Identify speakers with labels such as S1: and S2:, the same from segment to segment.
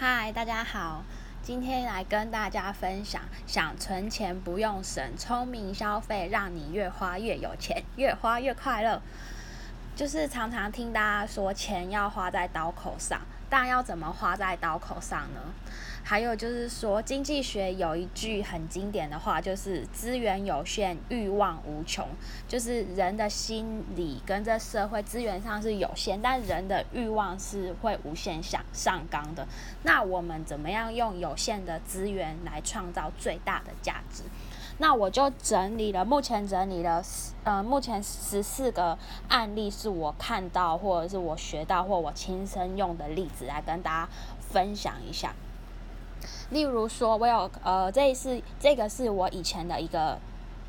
S1: 嗨，大家好，今天来跟大家分享，想存钱不用省，聪明消费让你越花越有钱，越花越快乐。就是常常听大家说，钱要花在刀口上。但要怎么花在刀口上呢？还有就是说，经济学有一句很经典的话，就是“资源有限，欲望无穷”。就是人的心理跟这社会资源上是有限，但人的欲望是会无限向上纲的。那我们怎么样用有限的资源来创造最大的价值？那我就整理了，目前整理了，呃，目前十四个案例是我看到或者是我学到或我亲身用的例子来跟大家分享一下。例如说，我有呃，这一次这个是我以前的一个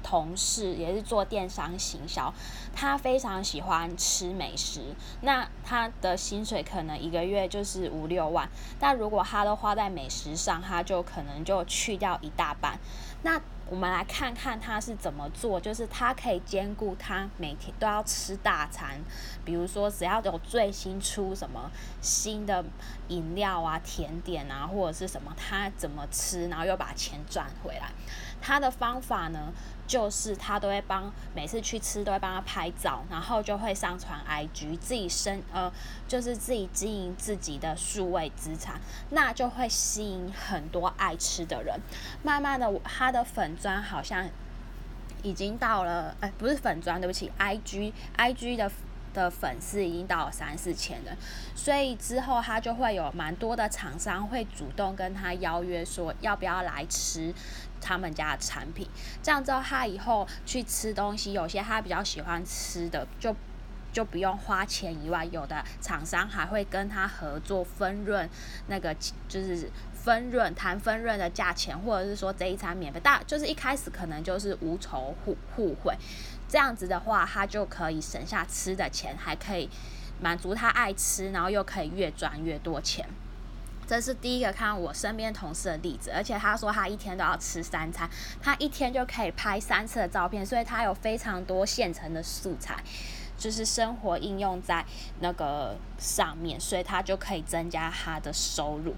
S1: 同事，也是做电商行销，他非常喜欢吃美食，那他的薪水可能一个月就是五六万，但如果他都花在美食上，他就可能就去掉一大半。那我们来看看他是怎么做，就是他可以兼顾他每天都要吃大餐，比如说只要有最新出什么新的饮料啊、甜点啊，或者是什么，他怎么吃，然后又把钱赚回来。他的方法呢，就是他都会帮每次去吃都会帮他拍照，然后就会上传 IG，自己生呃就是自己经营自己的数位资产，那就会吸引很多爱吃的人。慢慢的，他的粉砖好像已经到了，哎，不是粉砖，对不起，IG，IG 的。的粉丝已经到了三四千人，所以之后他就会有蛮多的厂商会主动跟他邀约，说要不要来吃他们家的产品。这样之后，他以后去吃东西，有些他比较喜欢吃的，就就不用花钱以外，有的厂商还会跟他合作分润，那个就是分润谈分润的价钱，或者是说这一餐免费，大就是一开始可能就是无仇互互惠。这样子的话，他就可以省下吃的钱，还可以满足他爱吃，然后又可以越赚越多钱。这是第一个看我身边同事的例子，而且他说他一天都要吃三餐，他一天就可以拍三次的照片，所以他有非常多现成的素材，就是生活应用在那个上面，所以他就可以增加他的收入。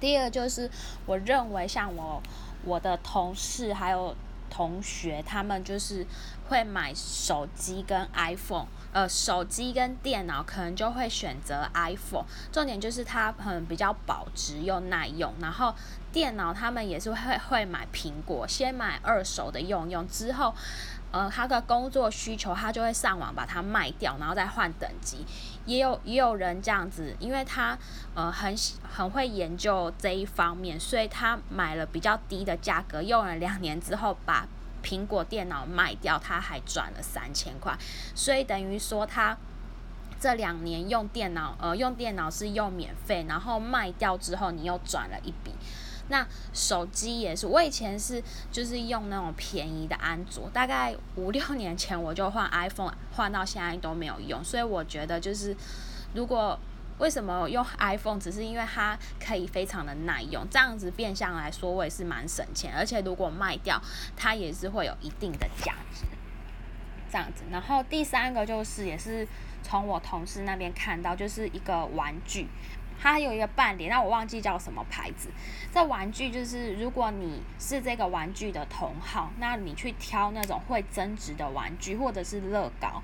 S1: 第二就是我认为像我我的同事还有。同学他们就是会买手机跟 iPhone，呃，手机跟电脑可能就会选择 iPhone。重点就是它很比较保值又耐用。然后电脑他们也是会会买苹果，先买二手的用用，之后，呃，他的工作需求他就会上网把它卖掉，然后再换等级。也有也有人这样子，因为他呃很很会研究这一方面，所以他买了比较低的价格，用了两年之后把苹果电脑卖掉，他还赚了三千块，所以等于说他这两年用电脑呃用电脑是用免费，然后卖掉之后你又赚了一笔。那手机也是，我以前是就是用那种便宜的安卓，大概五六年前我就换 iPhone，换到现在都没有用，所以我觉得就是如果为什么用 iPhone，只是因为它可以非常的耐用，这样子变相来说我也是蛮省钱，而且如果卖掉它也是会有一定的价值，这样子。然后第三个就是也是从我同事那边看到，就是一个玩具。它有一个半脸，那我忘记叫什么牌子。这玩具就是，如果你是这个玩具的同好，那你去挑那种会增值的玩具，或者是乐高，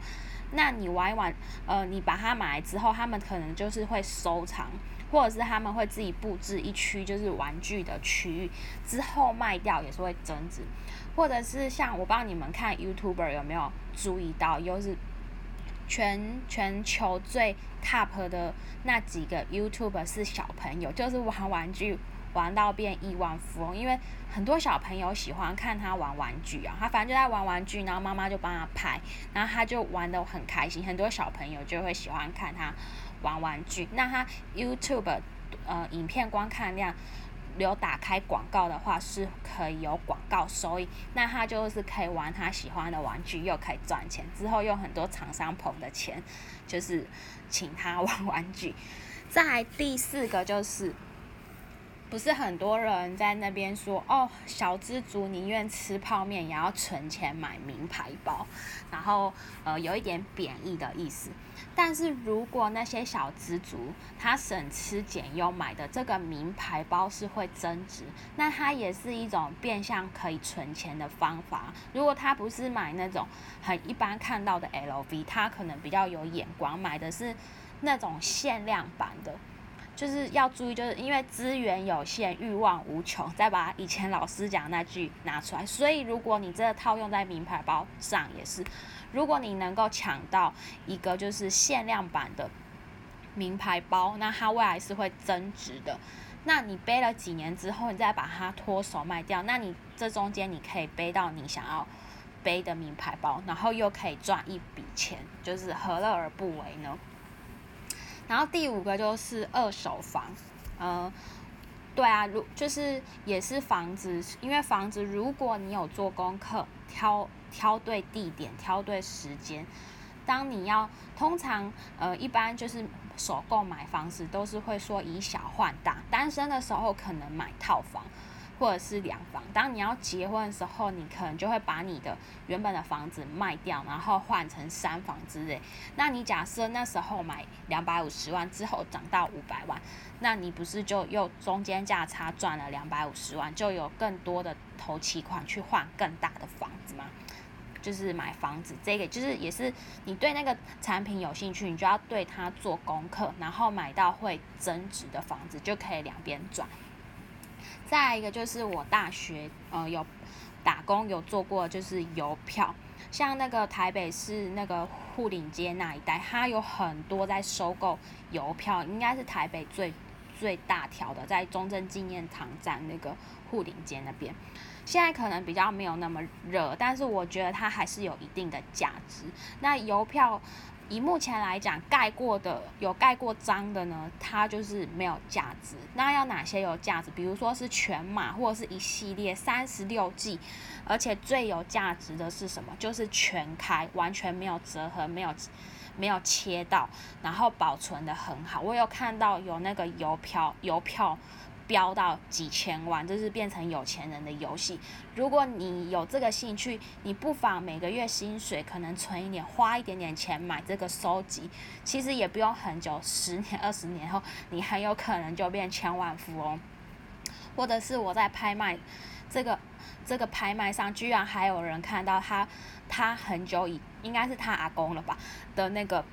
S1: 那你玩一玩，呃，你把它买来之后，他们可能就是会收藏，或者是他们会自己布置一区，就是玩具的区域，之后卖掉也是会增值。或者是像我不知道你们看 YouTuber 有没有注意到，又是。全全球最 top 的那几个 YouTube 是小朋友，就是玩玩具玩到变亿万富翁，因为很多小朋友喜欢看他玩玩具啊，他反正就在玩玩具，然后妈妈就帮他拍，然后他就玩的很开心，很多小朋友就会喜欢看他玩玩具。那他 YouTube 呃影片观看量。有打开广告的话是可以有广告收益，那他就是可以玩他喜欢的玩具，又可以赚钱。之后用很多厂商捧的钱，就是请他玩玩具。再第四个就是不是很多人在那边说哦，小资族宁愿吃泡面也要存钱买名牌包，然后呃有一点贬义的意思。但是如果那些小资族他省吃俭用买的这个名牌包是会增值，那它也是一种变相可以存钱的方法。如果他不是买那种很一般看到的 LV，他可能比较有眼光，买的是那种限量版的。就是要注意，就是因为资源有限，欲望无穷。再把以前老师讲那句拿出来，所以如果你这个套用在名牌包上也是，如果你能够抢到一个就是限量版的名牌包，那它未来是会增值的。那你背了几年之后，你再把它脱手卖掉，那你这中间你可以背到你想要背的名牌包，然后又可以赚一笔钱，就是何乐而不为呢？然后第五个就是二手房，呃，对啊，如就是也是房子，因为房子如果你有做功课，挑挑对地点，挑对时间，当你要通常呃一般就是首购买房子都是会说以小换大，单身的时候可能买套房。或者是两房，当你要结婚的时候，你可能就会把你的原本的房子卖掉，然后换成三房之类。那你假设那时候买两百五十万之后涨到五百万，那你不是就又中间价差赚了两百五十万，就有更多的头期款去换更大的房子吗？就是买房子这个，就是也是你对那个产品有兴趣，你就要对它做功课，然后买到会增值的房子，就可以两边赚。再一个就是我大学呃有打工有做过，就是邮票，像那个台北市那个护岭街那一带，它有很多在收购邮票，应该是台北最最大条的，在中正纪念堂站那个护岭街那边。现在可能比较没有那么热，但是我觉得它还是有一定的价值。那邮票。以目前来讲，盖过的有盖过章的呢，它就是没有价值。那要哪些有价值？比如说是全码或者是一系列三十六计，而且最有价值的是什么？就是全开，完全没有折痕，没有没有切到，然后保存的很好。我有看到有那个邮票，邮票。飙到几千万，这是变成有钱人的游戏。如果你有这个兴趣，你不妨每个月薪水可能存一点，花一点点钱买这个收集，其实也不用很久，十年、二十年后，你很有可能就变千万富翁。或者是我在拍卖这个这个拍卖上，居然还有人看到他，他很久以应该是他阿公了吧的那个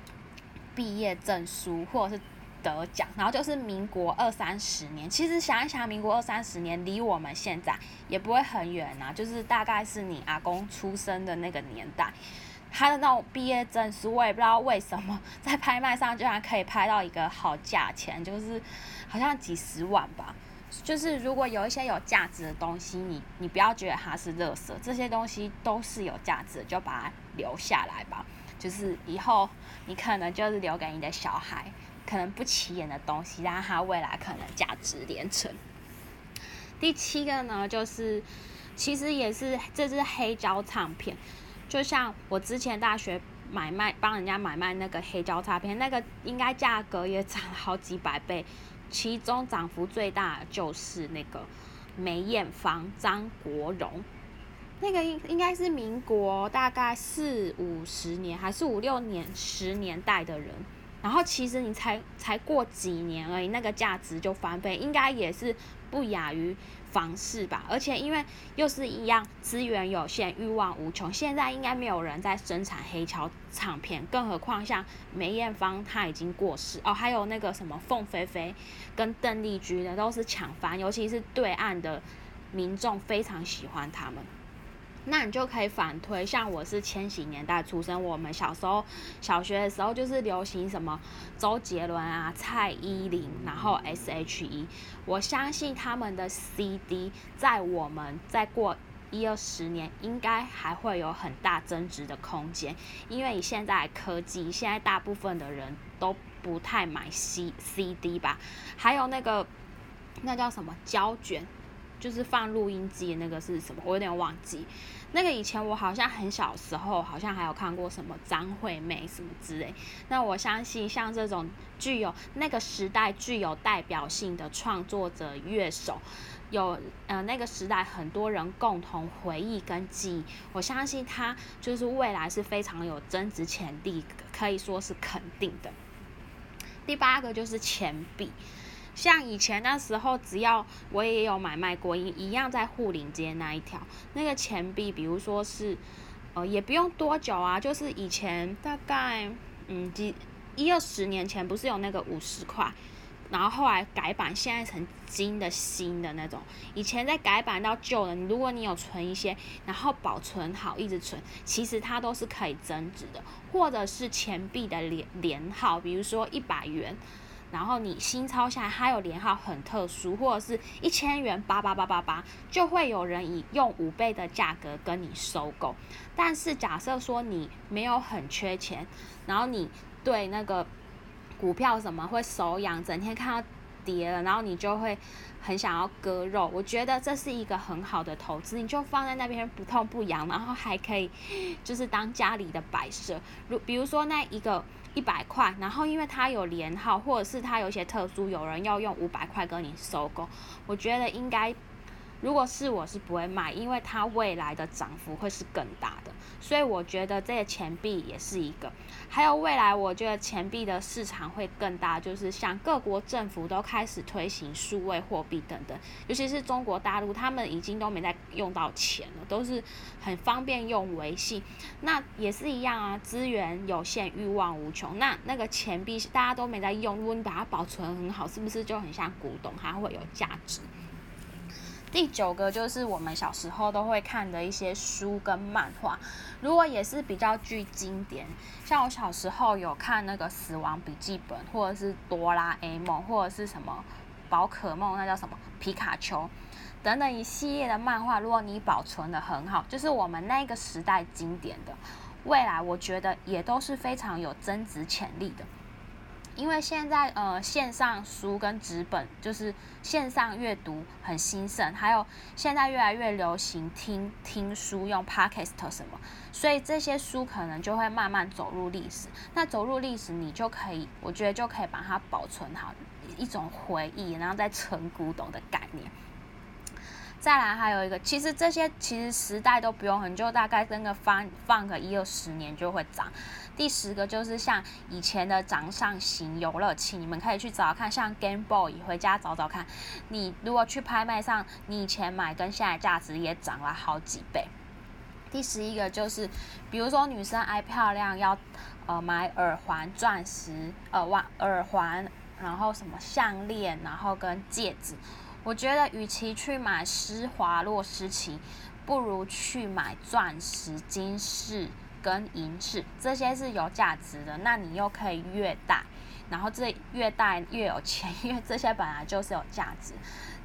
S1: 毕业证书，或者是。得奖，然后就是民国二三十年。其实想一想，民国二三十年离我们现在也不会很远呐，就是大概是你阿公出生的那个年代。他的那种毕业证书，我也不知道为什么在拍卖上居然可以拍到一个好价钱，就是好像几十万吧。就是如果有一些有价值的东西，你你不要觉得它是垃圾，这些东西都是有价值的，就把它留下来吧。就是以后你可能就是留给你的小孩。可能不起眼的东西，但它未来可能价值连城。第七个呢，就是其实也是这支黑胶唱片，就像我之前大学买卖帮人家买卖那个黑胶唱片，那个应该价格也涨了好几百倍，其中涨幅最大的就是那个梅艳芳、张国荣，那个应应该是民国大概四五十年还是五六年十年代的人。然后其实你才才过几年而已，那个价值就翻倍，应该也是不亚于房市吧。而且因为又是一样，资源有限，欲望无穷，现在应该没有人在生产黑胶唱片，更何况像梅艳芳她已经过世哦，还有那个什么凤飞飞跟邓丽君的都是抢翻，尤其是对岸的民众非常喜欢他们。那你就可以反推，像我是千禧年代出生，我们小时候小学的时候就是流行什么周杰伦啊、蔡依林，然后 S.H.E，我相信他们的 CD 在我们再过一二十年，应该还会有很大增值的空间，因为以现在科技，现在大部分的人都不太买 C C D 吧，还有那个那叫什么胶卷。就是放录音机那个是什么？我有点忘记。那个以前我好像很小时候，好像还有看过什么张惠妹什么之类。那我相信像这种具有那个时代具有代表性的创作者乐手，有呃那个时代很多人共同回忆跟记忆，我相信他就是未来是非常有增值潜力，可以说是肯定的。第八个就是钱币。像以前那时候，只要我也有买卖过，一一样在护林街那一条，那个钱币，比如说是，呃，也不用多久啊，就是以前大概，嗯，几一二十年前，不是有那个五十块，然后后来改版，现在成金的新的那种，以前在改版到旧的，如果你有存一些，然后保存好，一直存，其实它都是可以增值的，或者是钱币的连连号，比如说一百元。然后你新抄下来，它有连号很特殊，或者是一千元八八八八八，就会有人以用五倍的价格跟你收购。但是假设说你没有很缺钱，然后你对那个股票什么会手痒，整天看到跌了，然后你就会很想要割肉。我觉得这是一个很好的投资，你就放在那边不痛不痒，然后还可以就是当家里的摆设。如比如说那一个。一百块，然后因为它有连号，或者是它有一些特殊，有人要用五百块跟你收购，我觉得应该。如果是我是不会卖，因为它未来的涨幅会是更大的，所以我觉得这些钱币也是一个。还有未来，我觉得钱币的市场会更大，就是像各国政府都开始推行数位货币等等，尤其是中国大陆，他们已经都没在用到钱了，都是很方便用微信。那也是一样啊，资源有限，欲望无穷。那那个钱币大家都没在用，如果你把它保存很好，是不是就很像古董，它会有价值？第九个就是我们小时候都会看的一些书跟漫画，如果也是比较具经典，像我小时候有看那个《死亡笔记本》，或者是《哆啦 A 梦》，或者是什么《宝可梦》，那叫什么皮卡丘等等一系列的漫画，如果你保存的很好，就是我们那个时代经典的，未来我觉得也都是非常有增值潜力的。因为现在呃线上书跟纸本就是线上阅读很兴盛，还有现在越来越流行听听书用 podcast 什么，所以这些书可能就会慢慢走入历史。那走入历史，你就可以，我觉得就可以把它保存好，一种回忆，然后再存古董的概念。再来还有一个，其实这些其实时代都不用很久，大概真的放放个一二十年就会涨。第十个就是像以前的掌上型游乐器，你们可以去找看，像 Game Boy，回家找找看。你如果去拍卖上，你以前买跟现在价值也涨了好几倍。第十一个就是，比如说女生爱漂亮，要呃买耳环、钻石、耳袜、耳环，然后什么项链，然后跟戒指。我觉得与其去买施华洛世奇，不如去买钻石、金饰。跟银饰这些是有价值的，那你又可以越戴，然后这越戴越有钱，因为这些本来就是有价值。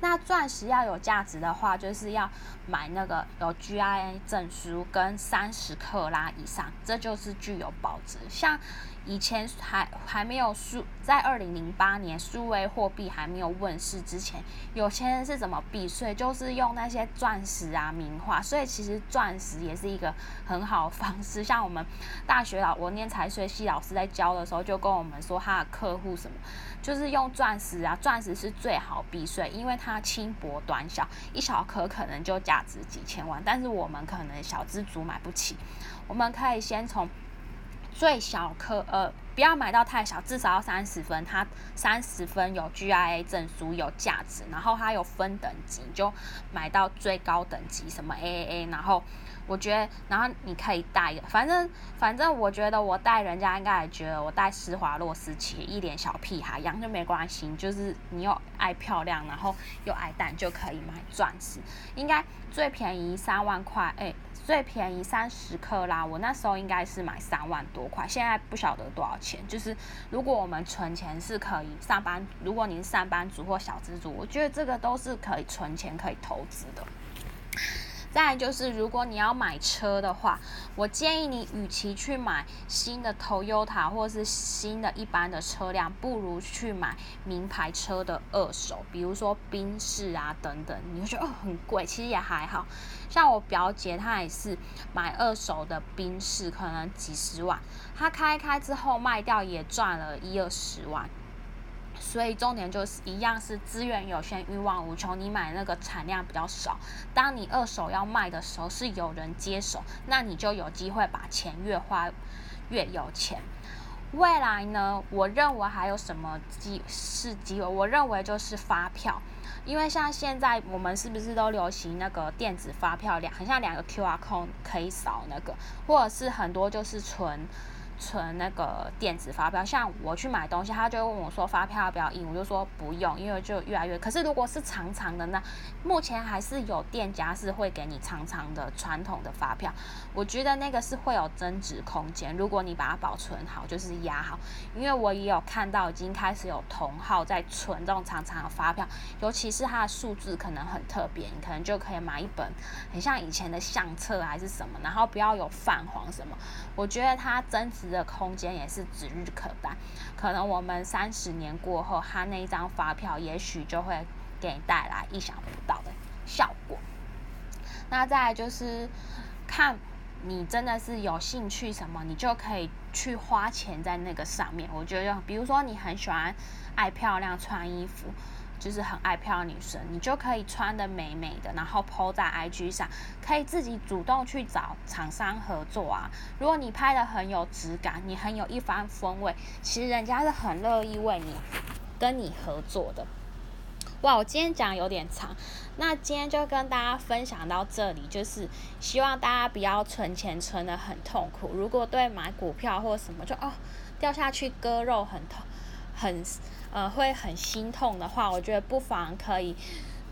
S1: 那钻石要有价值的话，就是要买那个有 G I A 证书跟三十克拉以上，这就是具有保值。像以前还还没有数，在二零零八年数位货币还没有问世之前，有钱人是怎么避税？就是用那些钻石啊、名画。所以其实钻石也是一个很好的方式。像我们大学老我念财税系老师在教的时候，就跟我们说他的客户什么，就是用钻石啊，钻石是最好避税，因为它轻薄短小，一小颗可能就价值几千万，但是我们可能小资族买不起，我们可以先从。最小颗呃，不要买到太小，至少要三十分。它三十分有 G I A 证书，有价值。然后它有分等级，就买到最高等级，什么 A A A。然后我觉得，然后你可以带，反正反正我觉得我带人家应该也觉得我带施华洛世奇一脸小屁孩一样就没关系。就是你又爱漂亮，然后又爱戴，就可以买钻石。应该最便宜三万块，哎。最便宜三十克拉，我那时候应该是买三万多块，现在不晓得多少钱。就是如果我们存钱是可以上班，如果你是上班族或小资族，我觉得这个都是可以存钱、可以投资的。再就是，如果你要买车的话，我建议你，与其去买新的 Toyota 或是新的一般的车辆，不如去买名牌车的二手，比如说宾士啊等等。你会觉得哦很贵，其实也还好。像我表姐她也是买二手的宾士，可能几十万，她开开之后卖掉也赚了一二十万。所以重点就是一样是资源有限，欲望无穷。你买那个产量比较少，当你二手要卖的时候，是有人接手，那你就有机会把钱越花越有钱。未来呢，我认为还有什么机是机会？我认为就是发票，因为像现在我们是不是都流行那个电子发票，两很像两个 QR code 可以扫那个，或者是很多就是存。存那个电子发票，像我去买东西，他就会问我说发票要不要印，我就说不用，因为就越来越。可是如果是长长的呢，目前还是有店家是会给你长长的传统的发票，我觉得那个是会有增值空间。如果你把它保存好，就是压好。因为我也有看到已经开始有同号在存这种长长的发票，尤其是它的数字可能很特别，你可能就可以买一本很像以前的相册还是什么，然后不要有泛黄什么，我觉得它增值。的空间也是指日可待，可能我们三十年过后，他那一张发票也许就会给你带来意想不到的效果。那再就是看你真的是有兴趣什么，你就可以去花钱在那个上面。我觉得，比如说你很喜欢爱漂亮穿衣服。就是很爱漂亮女生，你就可以穿的美美的，然后 PO 在 IG 上，可以自己主动去找厂商合作啊。如果你拍的很有质感，你很有一番风味，其实人家是很乐意为你跟你合作的。哇，我今天讲有点长，那今天就跟大家分享到这里，就是希望大家不要存钱存的很痛苦。如果对买股票或什么就哦掉下去割肉很痛。很，呃，会很心痛的话，我觉得不妨可以，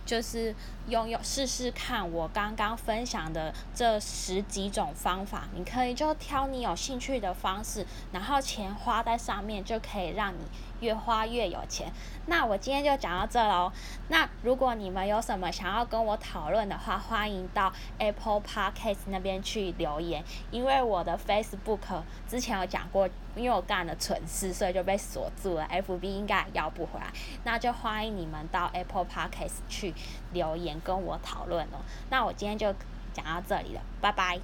S1: 就是拥有试试看我刚刚分享的这十几种方法，你可以就挑你有兴趣的方式，然后钱花在上面，就可以让你。越花越有钱。那我今天就讲到这喽。那如果你们有什么想要跟我讨论的话，欢迎到 Apple Podcast 那边去留言。因为我的 Facebook 之前有讲过，因为我干了蠢事，所以就被锁住了。FB 应该要不回来，那就欢迎你们到 Apple Podcast 去留言跟我讨论哦。那我今天就讲到这里了，拜拜。